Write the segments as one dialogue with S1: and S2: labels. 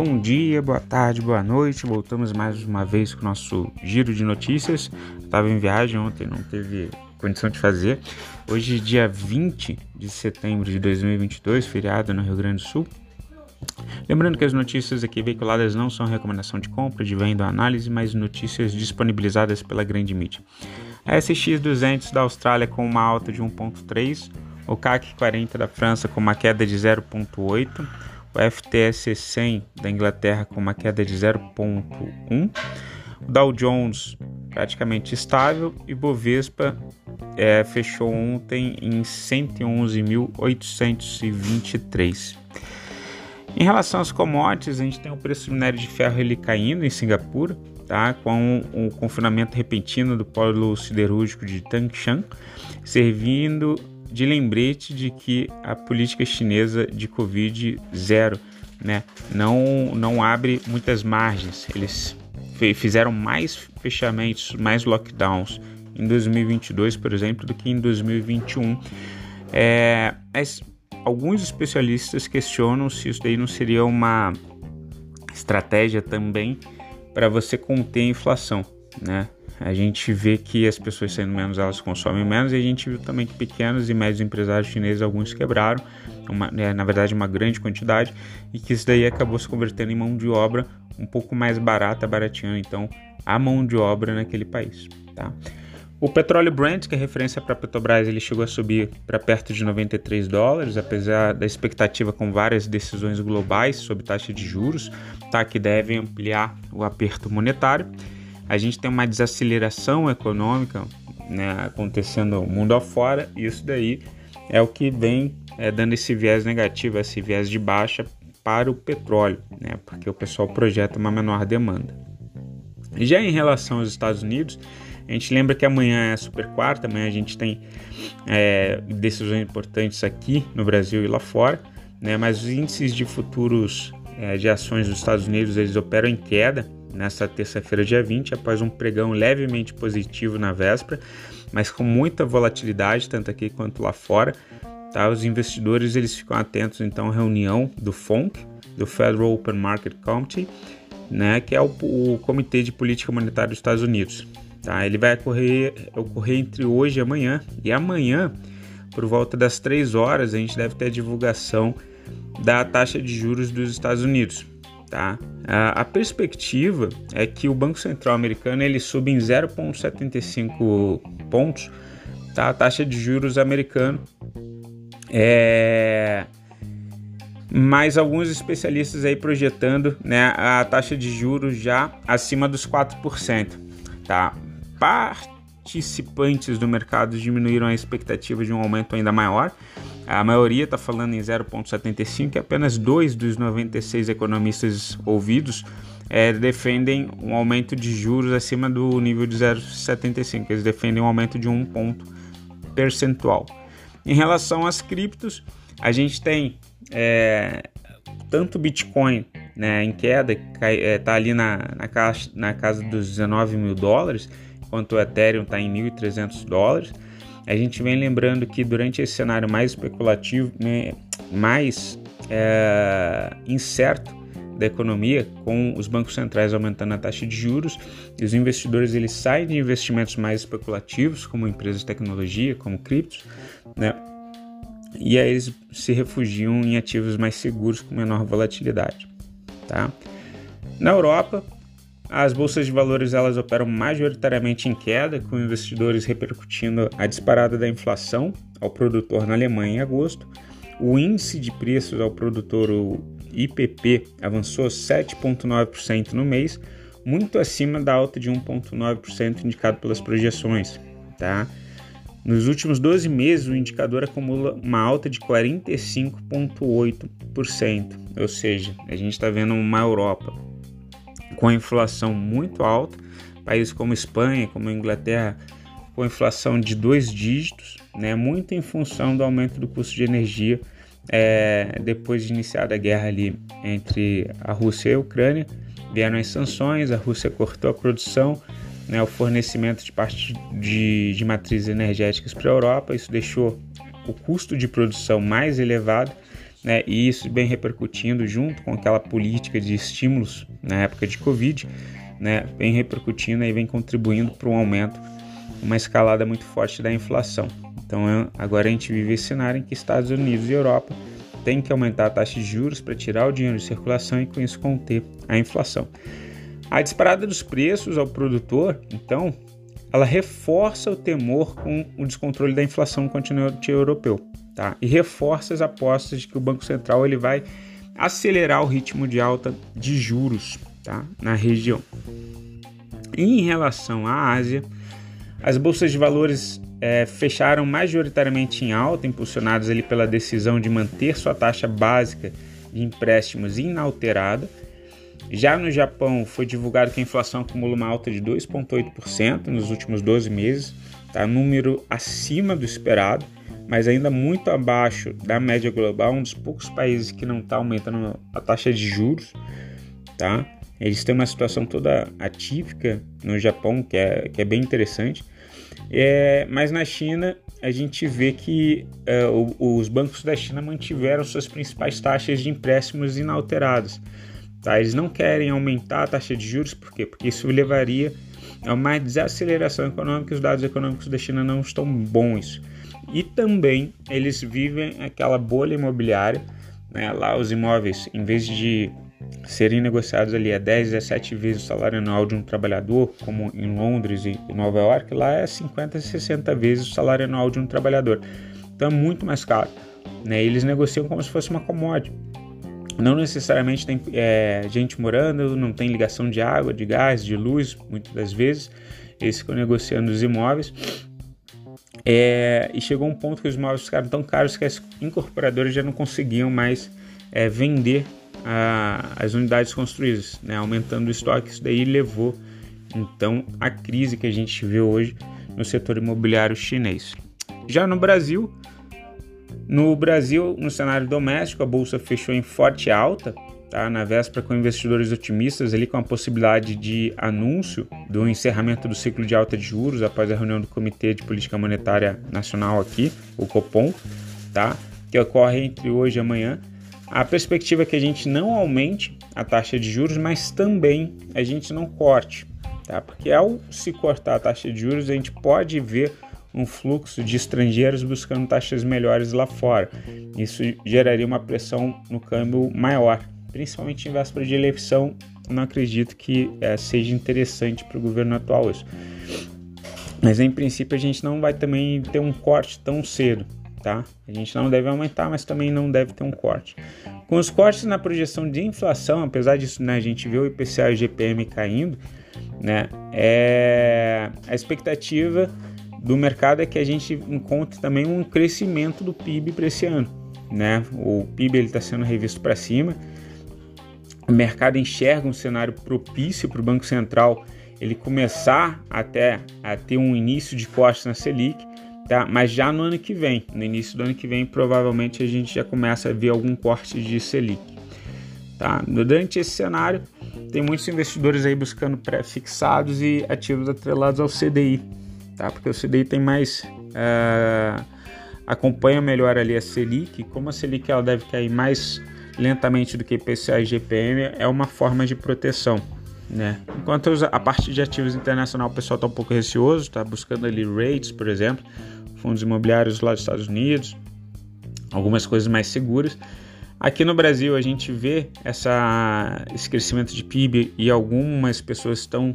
S1: Bom dia, boa tarde, boa noite. Voltamos mais uma vez com o nosso giro de notícias. Estava em viagem ontem, não teve condição de fazer. Hoje, dia 20 de setembro de 2022, feriado no Rio Grande do Sul. Lembrando que as notícias aqui veiculadas não são recomendação de compra, de venda ou análise, mas notícias disponibilizadas pela grande mídia. A SX 200 da Austrália com uma alta de 1.3, o CAC 40 da França com uma queda de 0.8, FTSE 100 da Inglaterra com uma queda de 0.1, o Dow Jones praticamente estável e Bovespa é, fechou ontem em 111.823. Em relação às commodities, a gente tem o preço do minério de ferro ele caindo em Singapura, tá? com o confinamento repentino do polo siderúrgico de Tangshan, servindo de lembrete de que a política chinesa de Covid zero né, não, não abre muitas margens. Eles fizeram mais fechamentos, mais lockdowns em 2022, por exemplo, do que em 2021. É, mas alguns especialistas questionam se isso daí não seria uma estratégia também para você conter a inflação, né? A gente vê que as pessoas sendo menos, elas consomem menos, e a gente viu também que pequenos e médios empresários chineses, alguns quebraram, uma, é, na verdade uma grande quantidade, e que isso daí acabou se convertendo em mão de obra um pouco mais barata, barateando então a mão de obra naquele país. Tá? O petróleo Brent, que é referência para a Petrobras, ele chegou a subir para perto de 93 dólares, apesar da expectativa com várias decisões globais sobre taxa de juros, tá, que devem ampliar o aperto monetário. A gente tem uma desaceleração econômica né, acontecendo mundo afora, e isso daí é o que vem é, dando esse viés negativo, esse viés de baixa para o petróleo, né, porque o pessoal projeta uma menor demanda. Já em relação aos Estados Unidos, a gente lembra que amanhã é super quarta, amanhã a gente tem é, decisões importantes aqui no Brasil e lá fora, né? mas os índices de futuros é, de ações dos Estados Unidos eles operam em queda nesta terça-feira, dia 20, após um pregão levemente positivo na véspera, mas com muita volatilidade, tanto aqui quanto lá fora. Tá? Os investidores eles ficam atentos então à reunião do FONC, do Federal Open Market Committee, né, que é o, o Comitê de Política Monetária dos Estados Unidos. Tá? Ele vai ocorrer, ocorrer entre hoje e amanhã. E amanhã, por volta das 3 horas, a gente deve ter a divulgação da taxa de juros dos Estados Unidos. Tá? A, perspectiva é que o Banco Central americano ele suba em 0,75 pontos tá? a taxa de juros americano. É... Mas alguns especialistas aí projetando né, a taxa de juros já acima dos 4%. Tá? participantes do mercado diminuíram a expectativa de um aumento ainda maior. A maioria está falando em 0,75 e apenas dois dos 96 economistas ouvidos é, defendem um aumento de juros acima do nível de 0,75. Eles defendem um aumento de um ponto percentual. Em relação às criptos, a gente tem é, tanto Bitcoin né, em queda, está é, tá ali na, na, caixa, na casa dos 19 mil dólares, enquanto o Ethereum está em 1.300 dólares. A gente vem lembrando que durante esse cenário mais especulativo, né, mais é, incerto da economia, com os bancos centrais aumentando a taxa de juros, e os investidores eles saem de investimentos mais especulativos, como empresas de tecnologia, como criptos, né, e aí eles se refugiam em ativos mais seguros com menor volatilidade. Tá? Na Europa, as bolsas de valores elas operam majoritariamente em queda, com investidores repercutindo a disparada da inflação ao produtor na Alemanha em agosto. O índice de preços ao produtor, o IPP, avançou 7,9% no mês, muito acima da alta de 1,9% indicado pelas projeções. Tá? Nos últimos 12 meses, o indicador acumula uma alta de 45,8%, ou seja, a gente está vendo uma Europa com inflação muito alta, países como Espanha, como Inglaterra, com inflação de dois dígitos, né, muito em função do aumento do custo de energia é, depois de iniciada a guerra ali entre a Rússia e a Ucrânia. Vieram as sanções, a Rússia cortou a produção, né, o fornecimento de parte de, de matrizes energéticas para a Europa, isso deixou o custo de produção mais elevado né? E isso bem repercutindo junto com aquela política de estímulos na época de Covid, né? Vem repercutindo e vem contribuindo para um aumento, uma escalada muito forte da inflação. Então agora a gente vive esse cenário em que Estados Unidos e Europa têm que aumentar a taxa de juros para tirar o dinheiro de circulação e com isso conter a inflação. A disparada dos preços ao produtor, então, ela reforça o temor com o descontrole da inflação no continente europeu, tá? E reforça as apostas de que o Banco Central ele vai acelerar o ritmo de alta de juros, tá? Na região. Em relação à Ásia, as bolsas de valores é, fecharam majoritariamente em alta, impulsionadas ali pela decisão de manter sua taxa básica de empréstimos inalterada. Já no Japão, foi divulgado que a inflação acumula uma alta de 2,8% nos últimos 12 meses, tá? número acima do esperado, mas ainda muito abaixo da média global, um dos poucos países que não está aumentando a taxa de juros. Tá? Eles têm uma situação toda atípica no Japão, que é, que é bem interessante. É, mas na China a gente vê que é, os bancos da China mantiveram suas principais taxas de empréstimos inalteradas. Tá? Eles não querem aumentar a taxa de juros, por quê? Porque isso levaria a uma desaceleração econômica e os dados econômicos da China não estão bons. E também eles vivem aquela bolha imobiliária, né? lá os imóveis, em vez de serem negociados ali a 10, 17 vezes o salário anual de um trabalhador, como em Londres e Nova York, lá é 50, 60 vezes o salário anual de um trabalhador. Então é muito mais caro. Né? Eles negociam como se fosse uma commodity. Não necessariamente tem é, gente morando, não tem ligação de água, de gás, de luz, muitas das vezes. Eles ficam negociando os imóveis. É, e chegou um ponto que os imóveis ficaram tão caros que as incorporadoras já não conseguiam mais é, vender a, as unidades construídas, né, aumentando o estoque. Isso daí levou então à crise que a gente vê hoje no setor imobiliário chinês. Já no Brasil, no Brasil, no cenário doméstico, a bolsa fechou em forte alta, tá? na véspera com investidores otimistas ali com a possibilidade de anúncio do encerramento do ciclo de alta de juros após a reunião do Comitê de Política Monetária Nacional aqui, o Copom, tá? que ocorre entre hoje e amanhã. A perspectiva é que a gente não aumente a taxa de juros, mas também a gente não corte, tá? Porque ao se cortar a taxa de juros, a gente pode ver um fluxo de estrangeiros buscando taxas melhores lá fora. Isso geraria uma pressão no câmbio maior, principalmente em véspera de eleição. Não acredito que é, seja interessante para o governo atual isso. Mas em princípio a gente não vai também ter um corte tão cedo tá? A gente não deve aumentar, mas também não deve ter um corte. Com os cortes na projeção de inflação, apesar disso, né, a gente vê o IPCA e o GPM caindo, né? É, a expectativa do mercado é que a gente encontre também um crescimento do PIB para esse ano, né? O PIB está sendo revisto para cima. O mercado enxerga um cenário propício para o Banco Central ele começar até a ter um início de corte na Selic tá? Mas já no ano que vem, no início do ano que vem, provavelmente a gente já começa a ver algum corte de Selic, tá? Durante esse cenário, tem muitos investidores aí buscando pré-fixados e ativos atrelados ao CDI, tá? Porque o CDI tem mais uh, acompanha melhor ali a Selic, como a Selic ela deve cair mais lentamente do que IPCA e GPM, é uma forma de proteção. Né? Enquanto a parte de ativos internacional o pessoal está um pouco receoso, está buscando ali rates, por exemplo, fundos imobiliários lá dos Estados Unidos, algumas coisas mais seguras. Aqui no Brasil a gente vê essa, esse crescimento de PIB e algumas pessoas estão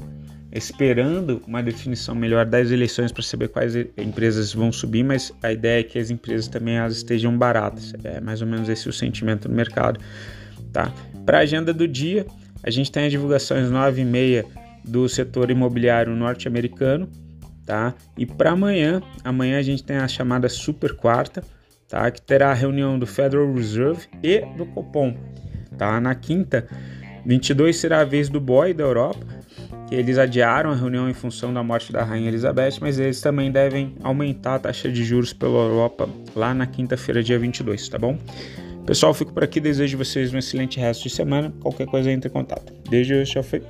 S1: esperando uma definição melhor das eleições para saber quais empresas vão subir, mas a ideia é que as empresas também elas estejam baratas. É mais ou menos esse o sentimento no mercado. Tá? Para a agenda do dia, a gente tem as divulgações 9 e meia do setor imobiliário norte-americano, tá? E para amanhã, amanhã a gente tem a chamada super quarta, tá? Que terá a reunião do Federal Reserve e do Copom, tá? Na quinta, 22 será a vez do BOE da Europa, eles adiaram a reunião em função da morte da rainha Elizabeth, mas eles também devem aumentar a taxa de juros pela Europa lá na quinta-feira, dia 22, tá bom? Pessoal, fico por aqui. Desejo vocês um excelente resto de semana. Qualquer coisa, entre em contato. Beijo, tchau, foi.